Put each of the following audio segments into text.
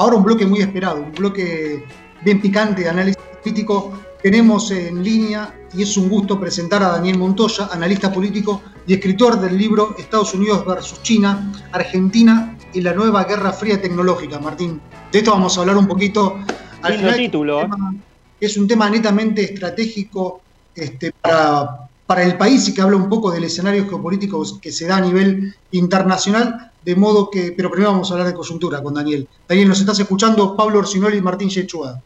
ahora un bloque muy esperado, un bloque bien picante de análisis político. Tenemos en línea y es un gusto presentar a Daniel Montoya, analista político y escritor del libro Estados Unidos versus China, Argentina y la nueva Guerra Fría Tecnológica. Martín, de esto vamos a hablar un poquito. Al final, título. Es un tema netamente estratégico este, para, para el país y que habla un poco del escenario geopolítico que se da a nivel internacional, de modo que, pero primero vamos a hablar de coyuntura con Daniel. Daniel, nos estás escuchando Pablo Orsinoli y Martín Yechua.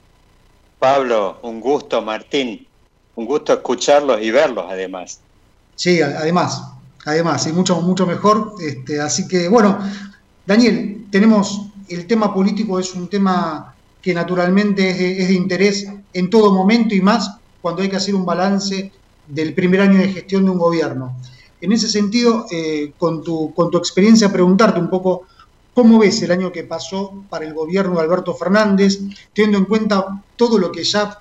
Pablo, un gusto, Martín, un gusto escucharlos y verlos además. Sí, además, además, y mucho, mucho mejor. Este, así que, bueno, Daniel, tenemos el tema político, es un tema que naturalmente es de interés en todo momento y más cuando hay que hacer un balance del primer año de gestión de un gobierno. En ese sentido, eh, con, tu, con tu experiencia, preguntarte un poco cómo ves el año que pasó para el gobierno de Alberto Fernández, teniendo en cuenta todo lo que ya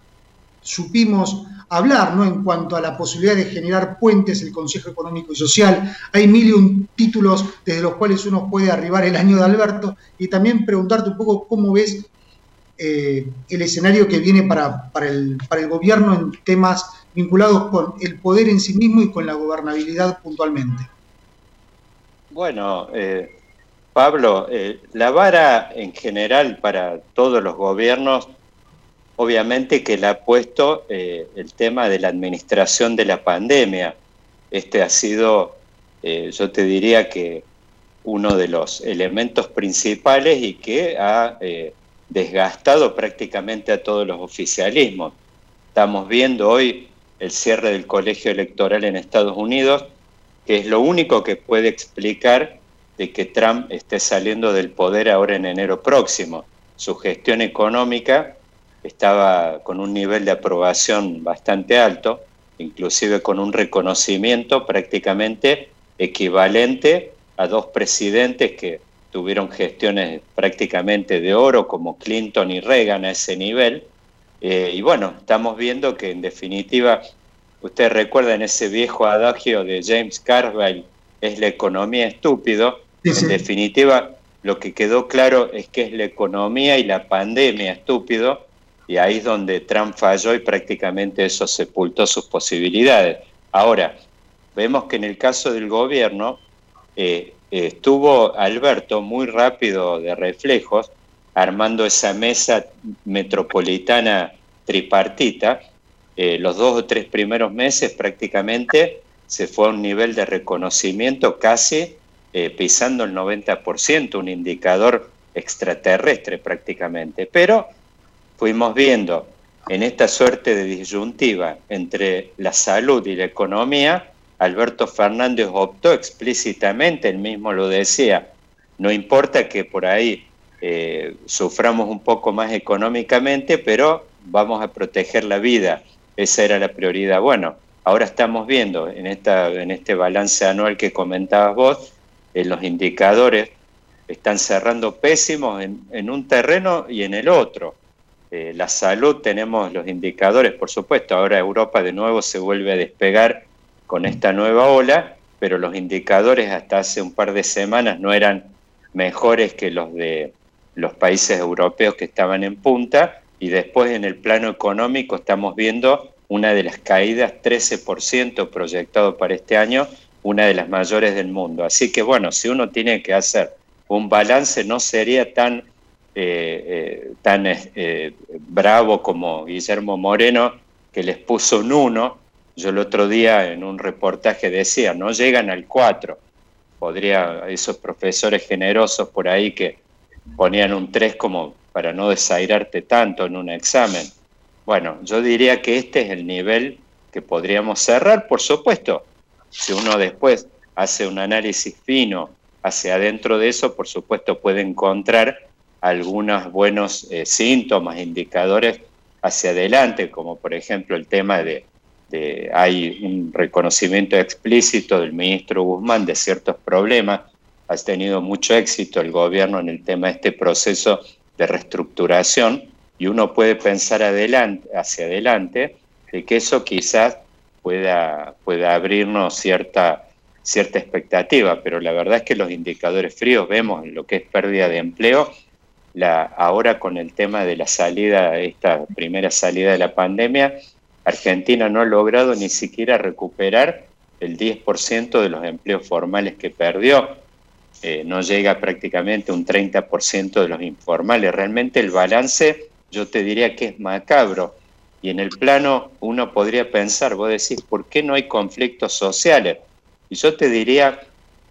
supimos hablar ¿no? en cuanto a la posibilidad de generar puentes, el Consejo Económico y Social. Hay mil y un títulos desde los cuales uno puede arribar el año de Alberto y también preguntarte un poco cómo ves eh, el escenario que viene para, para, el, para el gobierno en temas vinculados con el poder en sí mismo y con la gobernabilidad puntualmente. Bueno, eh, Pablo, eh, la vara en general para todos los gobiernos, obviamente que le ha puesto eh, el tema de la administración de la pandemia. Este ha sido, yo te diría que uno de los elementos principales y que ha desgastado prácticamente a todos los oficialismos. Estamos viendo hoy el cierre del colegio electoral en Estados Unidos, que es lo único que puede explicar de que Trump esté saliendo del poder ahora en enero próximo. Su gestión económica estaba con un nivel de aprobación bastante alto, inclusive con un reconocimiento prácticamente equivalente a dos presidentes que tuvieron gestiones prácticamente de oro como Clinton y Reagan a ese nivel, eh, y bueno, estamos viendo que en definitiva, ustedes recuerdan ese viejo adagio de James Carville, es la economía estúpido. En definitiva, lo que quedó claro es que es la economía y la pandemia estúpido, y ahí es donde Trump falló y prácticamente eso sepultó sus posibilidades. Ahora, vemos que en el caso del gobierno eh, estuvo Alberto muy rápido de reflejos, armando esa mesa metropolitana tripartita, eh, los dos o tres primeros meses prácticamente se fue a un nivel de reconocimiento casi eh, pisando el 90%, un indicador extraterrestre prácticamente. Pero fuimos viendo en esta suerte de disyuntiva entre la salud y la economía, Alberto Fernández optó explícitamente, él mismo lo decía, no importa que por ahí eh, suframos un poco más económicamente, pero vamos a proteger la vida. Esa era la prioridad. Bueno, ahora estamos viendo en, esta, en este balance anual que comentabas vos, en los indicadores están cerrando pésimos en, un terreno y en el otro. Eh, la salud tenemos los indicadores, por supuesto, ahora Europa de nuevo se vuelve a despegar con esta nueva ola, pero los indicadores hasta hace un par de semanas no eran mejores que los de los países europeos que estaban en punta y después en el plano económico estamos viendo una de las caídas, 13% proyectado para este año, una de las mayores del mundo. Así que bueno, si uno tiene que hacer un balance no sería tan, eh, eh, tan eh, bravo como Guillermo Moreno, que les puso un 1. Yo el otro día en un reportaje decía, no llegan al 4. Podría, esos profesores generosos por ahí que ponían un 3 como para no desairarte tanto en un examen. Bueno, yo diría que este es el nivel que podríamos cerrar, por supuesto. Si uno después hace un análisis fino hacia adentro de eso, por supuesto puede encontrar algunos buenos eh, síntomas, indicadores hacia adelante, como por ejemplo el tema de, de, hay un reconocimiento explícito del ministro Guzmán de ciertos problemas ha tenido mucho éxito el gobierno en el tema de este proceso de reestructuración y uno puede pensar hacia adelante de que eso quizás pueda, pueda abrirnos cierta, cierta expectativa, pero la verdad es que los indicadores fríos vemos en lo que es pérdida de empleo ahora con el tema de la salida, esta primera salida de la pandemia, Argentina no ha logrado ni siquiera recuperar el 10% de los empleos formales que perdió. Eh, no llega prácticamente un 30% de los informales. Realmente el balance yo te diría que es macabro. Y en el plano uno podría pensar, vos decís, ¿por qué no hay conflictos sociales? Y yo te diría,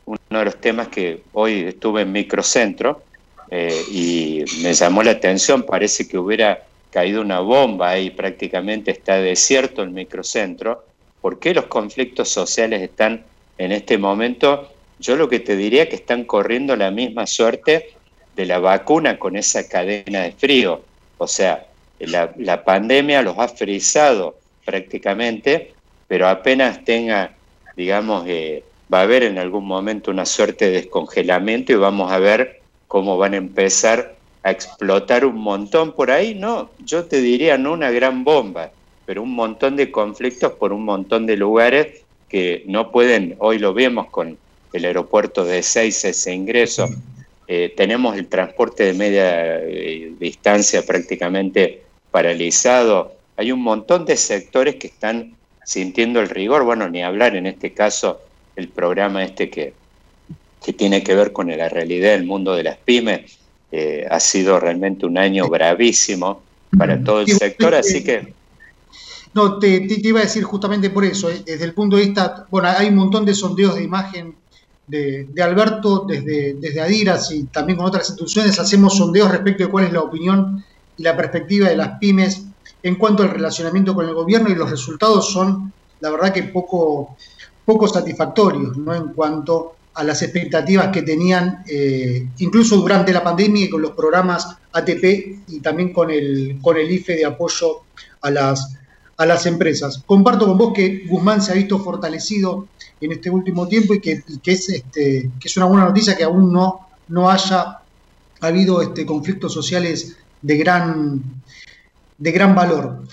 uno de los temas que hoy estuve en microcentro eh, y me llamó la atención, parece que hubiera caído una bomba ahí, prácticamente está desierto el microcentro. ¿Por qué los conflictos sociales están en este momento? Yo lo que te diría que están corriendo la misma suerte de la vacuna con esa cadena de frío. O sea, la, pandemia los ha frizado prácticamente, pero apenas tenga, digamos, eh, va a haber en algún momento una suerte de descongelamiento y vamos a ver cómo van a empezar a explotar un montón por ahí, no, yo te diría no una gran bomba, pero un montón de conflictos por un montón de lugares que no pueden, hoy lo vemos con el aeropuerto de Seis, ese ingreso, eh, tenemos el transporte de media eh, distancia prácticamente paralizado. Hay un montón de sectores que están sintiendo el rigor, bueno, ni hablar en este caso el programa este que, que tiene que ver con la realidad del mundo de las pymes. Eh, ha sido realmente un año bravísimo para todo el sector, así que... No, te, te, iba a decir justamente por eso, desde el punto de vista, bueno, hay un montón de sondeos de imagen de, Alberto desde, desde Adiras y también con otras instituciones hacemos sondeos respecto de cuál es la opinión y la perspectiva de las pymes en cuanto al relacionamiento con el gobierno y los resultados son, la verdad que poco, poco satisfactorios, ¿no? En cuanto a las expectativas que tenían, eh, incluso durante la pandemia y con los programas ATP y también con el, con el IFE de apoyo a las, a las empresas. Comparto con vos que Guzmán se ha visto fortalecido en este último tiempo y que, es, este, que es una buena noticia que aún no, no haya habido este, conflictos sociales de gran, de gran valor.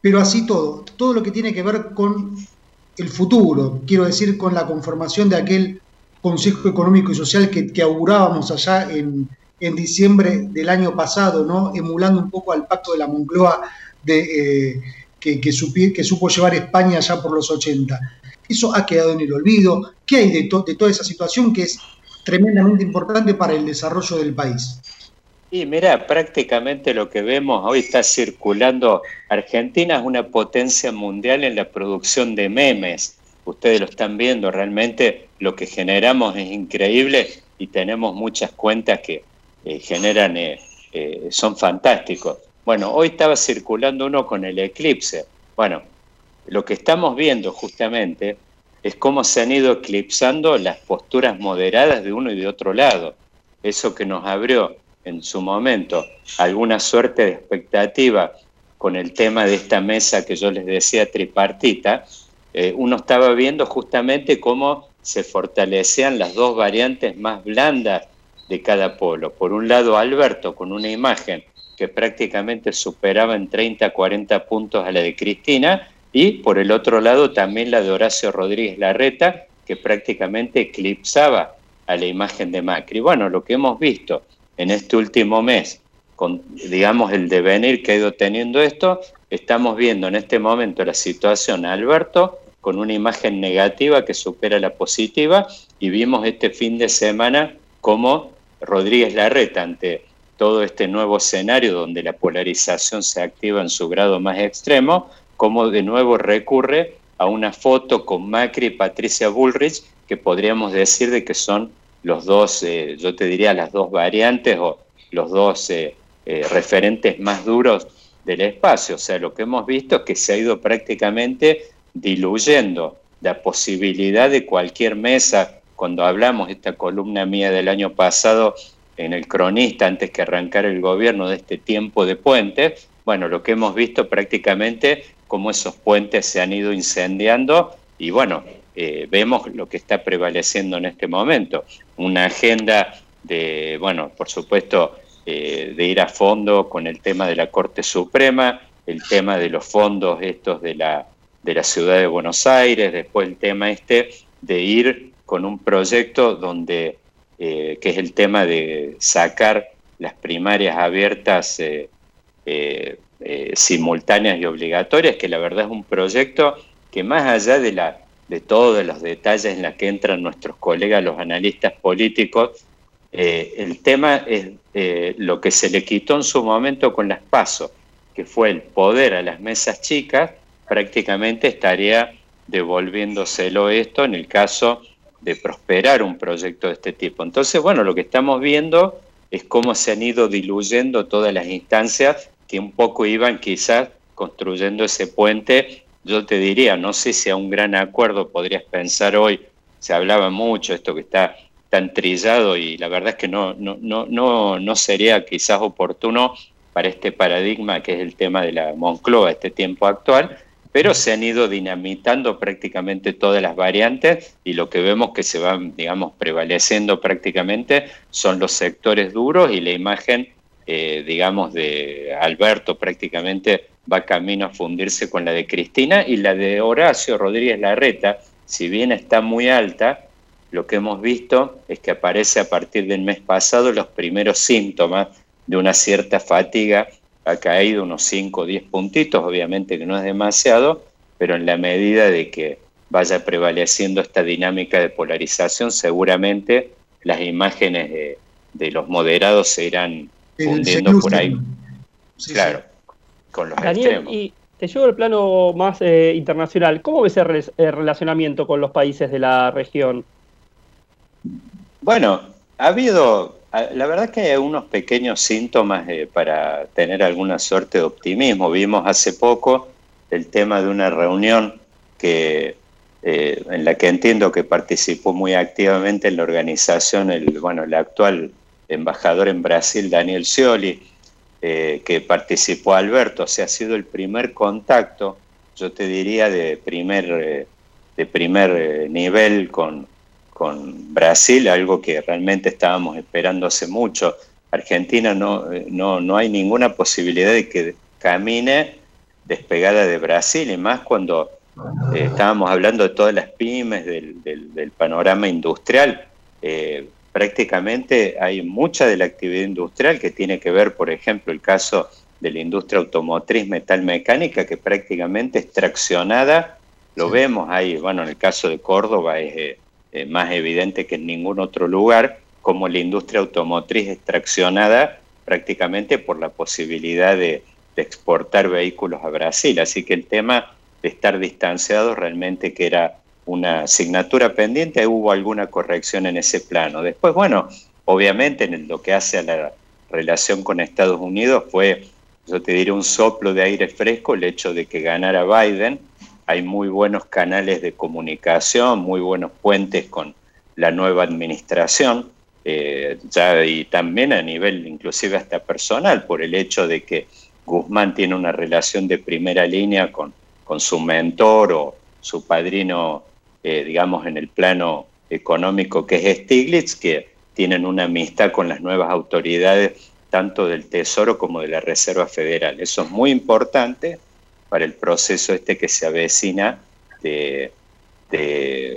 Pero así todo, todo lo que tiene que ver con el futuro, quiero decir, con la conformación de aquel Consejo Económico y Social que, que augurábamos allá en, en, diciembre del año pasado, ¿no? emulando un poco al pacto de la Moncloa de, eh, que, supo llevar España ya por los 80 eso ha quedado en el olvido. ¿Qué hay de, de toda esa situación que es tremendamente importante para el desarrollo del país? Y mira, prácticamente lo que vemos hoy está circulando. Argentina es una potencia mundial en la producción de memes. Ustedes lo están viendo, realmente lo que generamos es increíble y tenemos muchas cuentas que eh, generan, eh, eh, son fantásticos. Bueno, hoy estaba circulando uno con el eclipse. Bueno, lo que estamos viendo justamente es cómo se han ido eclipsando las posturas moderadas de uno y de otro lado. Eso que nos abrió en su momento alguna suerte de expectativa con el tema de esta mesa que yo les decía tripartita, eh, uno estaba viendo justamente cómo se fortalecían las dos variantes más blandas de cada polo. Por un lado, Alberto con una imagen que prácticamente superaba en 30, 40 puntos a la de Cristina, y por el otro lado también la de Horacio Rodríguez Larreta, que prácticamente eclipsaba a la imagen de Macri. Bueno, lo que hemos visto en este último mes, con digamos el devenir que ha ido teniendo esto, estamos viendo en este momento la situación Alberto con una imagen negativa que supera la positiva y vimos este fin de semana cómo Rodríguez Larreta ante todo este nuevo escenario donde la polarización se activa en su grado más extremo, cómo de nuevo recurre a una foto con Macri y Patricia Bullrich, que podríamos decir de que son los dos, eh, yo te diría las dos variantes o los dos eh, eh, referentes más duros del espacio. O sea, lo que hemos visto es que se ha ido prácticamente diluyendo la posibilidad de cualquier mesa. Cuando hablamos esta columna mía del año pasado en el cronista, antes que arrancar el gobierno de este tiempo de puentes, bueno, lo que hemos visto prácticamente cómo esos puentes se han ido incendiando y bueno, eh, vemos lo que está prevaleciendo en este momento. Una agenda de, bueno, por supuesto, eh, de ir a fondo con el tema de la Corte Suprema, el tema de los fondos estos de la, de la ciudad de Buenos Aires, después el tema este de ir con un proyecto donde, eh, que es el tema de sacar las primarias abiertas eh, eh, simultáneas y obligatorias, que la verdad es un proyecto que más allá de, la, de todos los detalles en los que entran nuestros colegas, los analistas políticos, el tema es lo que se le quitó en su momento con las PASO, que fue el poder a las mesas chicas, prácticamente estaría devolviéndoselo esto en el caso de prosperar un proyecto de este tipo. Entonces, bueno, lo que estamos viendo es cómo se han ido diluyendo todas las instancias que un poco iban quizás construyendo ese puente. Yo te diría, no sé si a un gran acuerdo podrías pensar hoy, se hablaba mucho esto que está tan trillado y la verdad es que no, no, no, no, no sería quizás oportuno para este paradigma que es el tema de la Moncloa, este tiempo actual, pero se han ido dinamitando prácticamente todas las variantes y lo que vemos que se van, digamos, prevaleciendo prácticamente son los sectores duros y la imagen, eh, digamos, de Alberto prácticamente va camino a fundirse con la de Cristina y la de Horacio Rodríguez Larreta, si bien está muy alta, lo que hemos visto es que aparece a partir del mes pasado los primeros síntomas de una cierta fatiga ha caído unos 5 o 10 puntitos, obviamente que no es demasiado, pero en la medida de que vaya prevaleciendo esta dinámica de polarización, seguramente las imágenes de, los moderados se irán fundiendo por ahí. claro, con los extremos. Y te llevo al plano más eh, internacional. ¿Cómo ves el, el relacionamiento con los países de la región? Bueno, ha habido la verdad que hay unos pequeños síntomas eh, para tener alguna suerte de optimismo. Vimos hace poco el tema de una reunión que, eh, en la que entiendo que participó muy activamente en la organización el, bueno, el actual embajador en Brasil, Daniel Scioli, eh, que participó Alberto. O sea, ha sido el primer contacto, yo te diría, de primer, de primer nivel con, con Brasil, algo que realmente estábamos esperando hace mucho. Argentina no, eh, no, no hay ninguna posibilidad de que camine despegada de Brasil, y más cuando eh, estábamos hablando de todas las pymes, del, del, panorama industrial. Eh, prácticamente hay mucha de la actividad industrial que tiene que ver, por ejemplo, el caso de la industria automotriz metalmecánica, que prácticamente es traccionada, lo vemos ahí, bueno, en el caso de Córdoba es eh, más evidente que en ningún otro lugar, como la industria automotriz es traccionada prácticamente por la posibilidad de, exportar vehículos a Brasil. Así que el tema de estar distanciados realmente que era una asignatura pendiente, hubo alguna corrección en ese plano. Después, bueno, obviamente en lo que hace a la relación con Estados Unidos fue, yo te diré, un soplo de aire fresco el hecho de que ganara Biden, hay muy buenos canales de comunicación, muy buenos puentes con la nueva administración, eh, ya y también a nivel inclusive hasta personal, por el hecho de que Guzmán tiene una relación de primera línea con, con su mentor o su padrino, eh, digamos, en el plano económico que es Stiglitz, que tienen una amistad con las nuevas autoridades tanto del Tesoro como de la Reserva Federal. Eso es muy importante para el proceso este que se avecina de,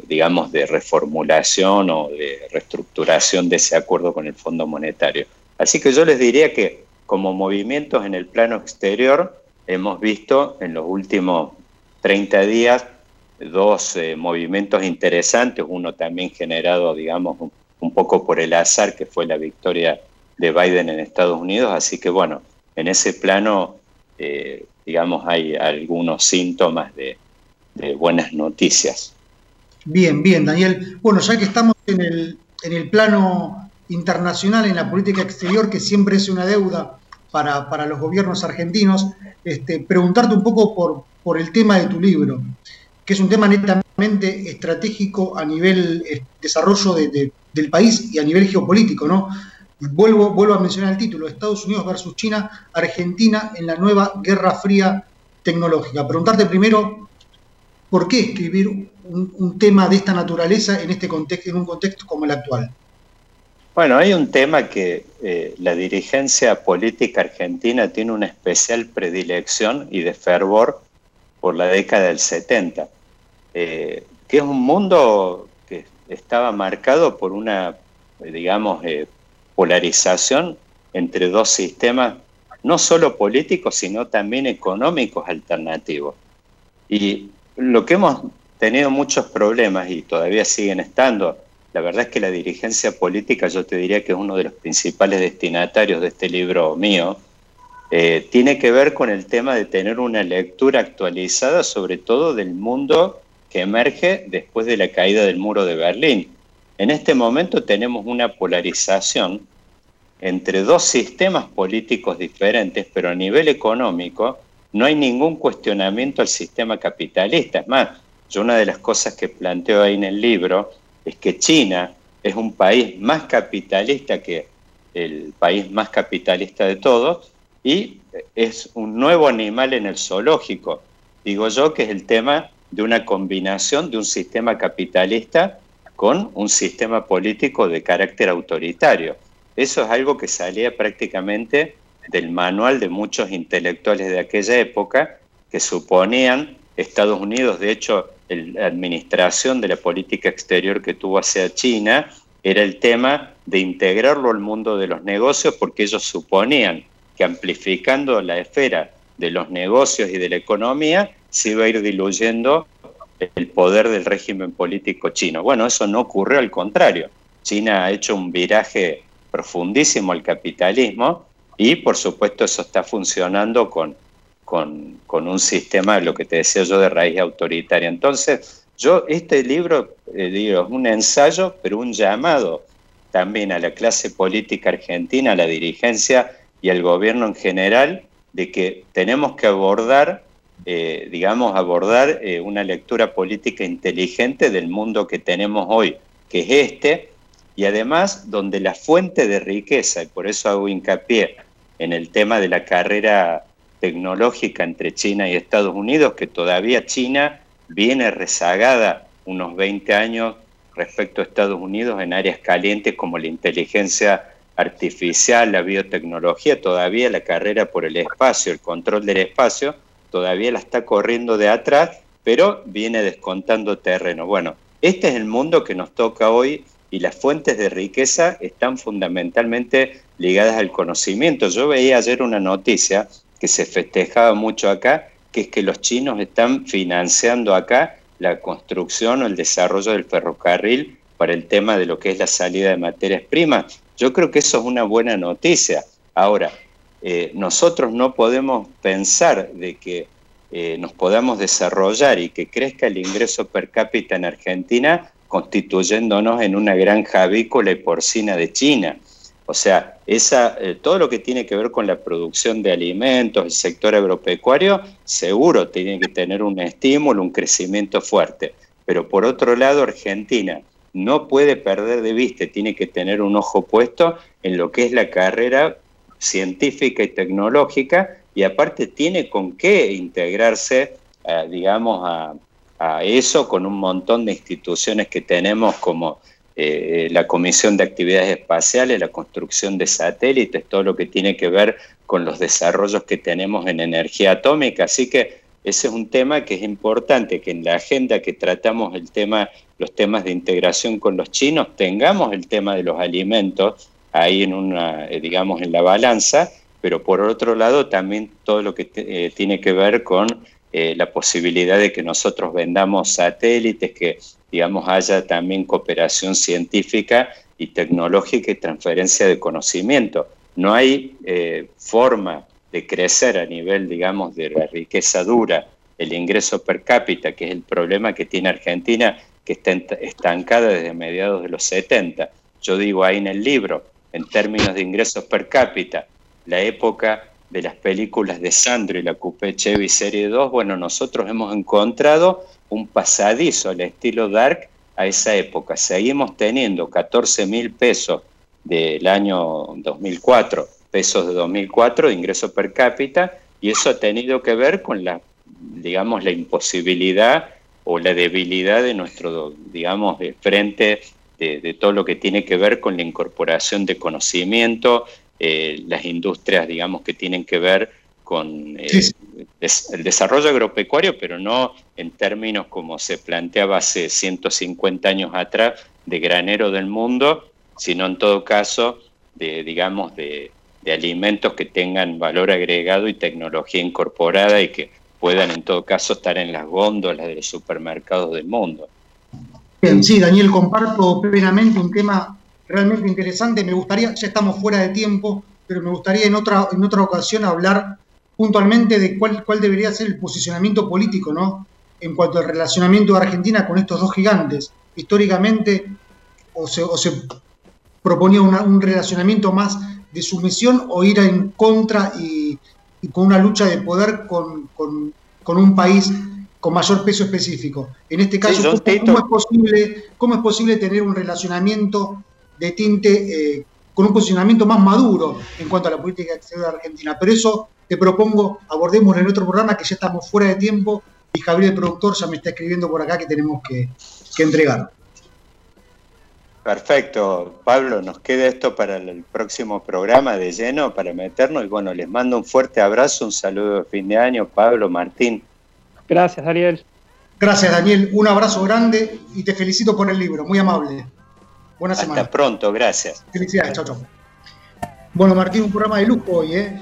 digamos, de reformulación o de reestructuración de ese acuerdo con el Fondo Monetario. Así que yo les diría que como movimientos en el plano exterior hemos visto en los últimos 30 días dos eh, movimientos interesantes, uno también generado, digamos, un, poco por el azar, que fue la victoria de Biden en Estados Unidos. Así que bueno, en ese plano eh, digamos, hay algunos síntomas de, buenas noticias. Bien, bien, Daniel. Bueno, ya que estamos en el, en el plano internacional, en la política exterior, que siempre es una deuda para, los gobiernos argentinos, este, preguntarte un poco por, por el tema de tu libro, que es un tema netamente estratégico a nivel eh, desarrollo del país y a nivel geopolítico, ¿no? Vuelvo, a mencionar el título, Estados Unidos versus China, Argentina en la nueva Guerra Fría tecnológica. Preguntarte primero, ¿por qué escribir un, tema de esta naturaleza en, este contexto, en un contexto como el actual? Bueno, hay un tema que eh, la dirigencia política argentina tiene una especial predilección y de fervor por la década del 70, eh, que es un mundo que estaba marcado por una, digamos, eh, polarización entre dos sistemas, no solo políticos, sino también económicos alternativos. Y lo que hemos tenido muchos problemas y todavía siguen estando, la verdad es que la dirigencia política, yo te diría que es uno de los principales destinatarios de este libro mío, eh, tiene que ver con el tema de tener una lectura actualizada, sobre todo del mundo que emerge después de la caída del muro de Berlín. En este momento tenemos una polarización entre dos sistemas políticos diferentes, pero a nivel económico no hay ningún cuestionamiento al sistema capitalista. Es más, yo una de las cosas que planteo ahí en el libro es que China es un país más capitalista que el país más capitalista de todos y es un nuevo animal en el zoológico. Digo yo que es el tema de una combinación de un sistema capitalista con un sistema político de carácter autoritario. Eso es algo que salía prácticamente del manual de muchos intelectuales de aquella época que suponían Estados Unidos, de hecho, la administración de la política exterior que tuvo hacia China era el tema de integrarlo al mundo de los negocios porque ellos suponían que amplificando la esfera de los negocios y de la economía se iba a ir diluyendo el poder del régimen político chino. Bueno, eso no ocurrió, al contrario. China ha hecho un viraje profundísimo al capitalismo y por supuesto eso está funcionando con, con, un sistema, lo que te decía yo, de raíz autoritaria. Entonces, yo, este libro, eh, digo, es un ensayo, pero un llamado también a la clase política argentina, a la dirigencia, y al gobierno en general de que tenemos que abordar, eh, digamos, abordar eh, una lectura política inteligente del mundo que tenemos hoy, que es este, y además donde la fuente de riqueza, y por eso hago hincapié en el tema de la carrera tecnológica entre China y Estados Unidos, que todavía China viene rezagada unos 20 años respecto a Estados Unidos en áreas calientes como la inteligencia artificial, la biotecnología, todavía la carrera por el espacio, el control del espacio, todavía la está corriendo de atrás, pero viene descontando terreno. Bueno, este es el mundo que nos toca hoy y las fuentes de riqueza están fundamentalmente ligadas al conocimiento. Yo veía ayer una noticia que se festejaba mucho acá, que es que los chinos están financiando acá la construcción o el desarrollo del ferrocarril para el tema de lo que es la salida de materias primas. Yo creo que eso es una buena noticia. Ahora, eh, nosotros no podemos pensar de que eh, nos podamos desarrollar y que crezca el ingreso per cápita en Argentina constituyéndonos en una granja avícola y porcina de China. O sea, esa, eh, todo lo que tiene que ver con la producción de alimentos, el sector agropecuario, seguro tiene que tener un estímulo, un crecimiento fuerte. Pero por otro lado, Argentina, no puede perder de vista, tiene que tener un ojo puesto en lo que es la carrera científica y tecnológica y aparte tiene con qué integrarse, eh, digamos, a, eso con un montón de instituciones que tenemos como eh, la Comisión de Actividades Espaciales, la construcción de satélites, todo lo que tiene que ver con los desarrollos que tenemos en energía atómica. Así que ese es un tema que es importante, que en la agenda que tratamos el tema, los temas de integración con los chinos, tengamos el tema de los alimentos ahí en una, eh, digamos, en la balanza, pero por otro lado también todo lo que eh, tiene que ver con eh, la posibilidad de que nosotros vendamos satélites, que digamos haya también cooperación científica y tecnológica y transferencia de conocimiento. No hay forma de crecer a nivel, digamos, de la riqueza dura, el ingreso per cápita, que es el problema que tiene Argentina, que está estancada desde mediados de los 70. Yo digo ahí en el libro, en términos de ingresos per cápita, la época de las películas de Sandro y la Coupé Chevy Serie 2, bueno, nosotros hemos encontrado un pasadizo al estilo Dark a esa época. Seguimos teniendo 14 mil pesos del año 2004 pesos de 2004 de ingreso per cápita y eso ha tenido que ver con la, digamos, la imposibilidad o la debilidad de nuestro, digamos, de frente de, todo lo que tiene que ver con la incorporación de conocimiento, eh, las industrias, digamos, que tienen que ver con eh, el desarrollo agropecuario, pero no en términos como se planteaba hace 150 años atrás de granero del mundo, sino en todo caso de, digamos, de, de alimentos que tengan valor agregado y tecnología incorporada y que puedan en todo caso estar en las góndolas de los supermercados del mundo. Bien, sí, Daniel, comparto plenamente un tema realmente interesante. Me gustaría, ya estamos fuera de tiempo, pero me gustaría en otra, en otra ocasión hablar puntualmente de cuál, cuál debería ser el posicionamiento político, ¿no? En cuanto al relacionamiento de Argentina con estos dos gigantes. Históricamente, o se, o se proponía un relacionamiento más de sumisión o ir en contra y, con una lucha de poder con, un país con mayor peso específico. En este caso, ¿cómo, es posible, ¿cómo es posible tener un relacionamiento de tinte eh, con un posicionamiento más maduro en cuanto a la política exterior de Argentina? Pero eso te propongo, abordemos en otro programa que ya estamos fuera de tiempo y Javier, el productor, ya me está escribiendo por acá que tenemos que, que entregar. Perfecto, Pablo, nos queda esto para el próximo programa de lleno para meternos y bueno, les mando un fuerte abrazo, un saludo de fin de año, Pablo, Martín. Gracias, Daniel. Gracias, Daniel, un abrazo grande y te felicito por el libro, muy amable. Buena semana. Hasta pronto, gracias. Felicidades, chao, chao. Bueno, Martín, un programa de lujo hoy, ¿eh?